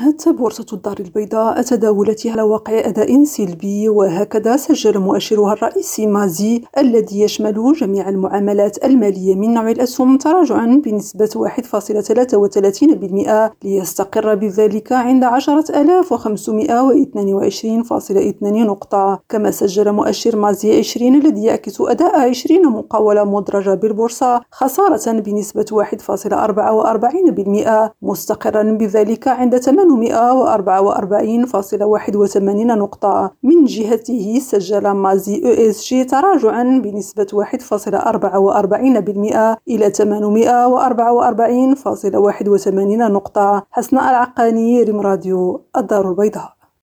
أنهت بورصة الدار البيضاء تداولاتها على واقع أداء سلبي وهكذا سجل مؤشرها الرئيسي مازي الذي يشمل جميع المعاملات المالية من نوع الأسهم تراجعا بنسبة 1.33% ليستقر بذلك عند 10522.2 نقطة. كما سجل مؤشر مازي 20 الذي يعكس أداء 20 مقاولة مدرجة بالبورصة خسارة بنسبة 1.44% مستقرا بذلك عند 844.81 نقطة. من جهته سجل مازي ESG تراجعا بنسبة 1.44% إلى 844.81 نقطة. حسناء العقاني ريم راديو الدار البيضاء.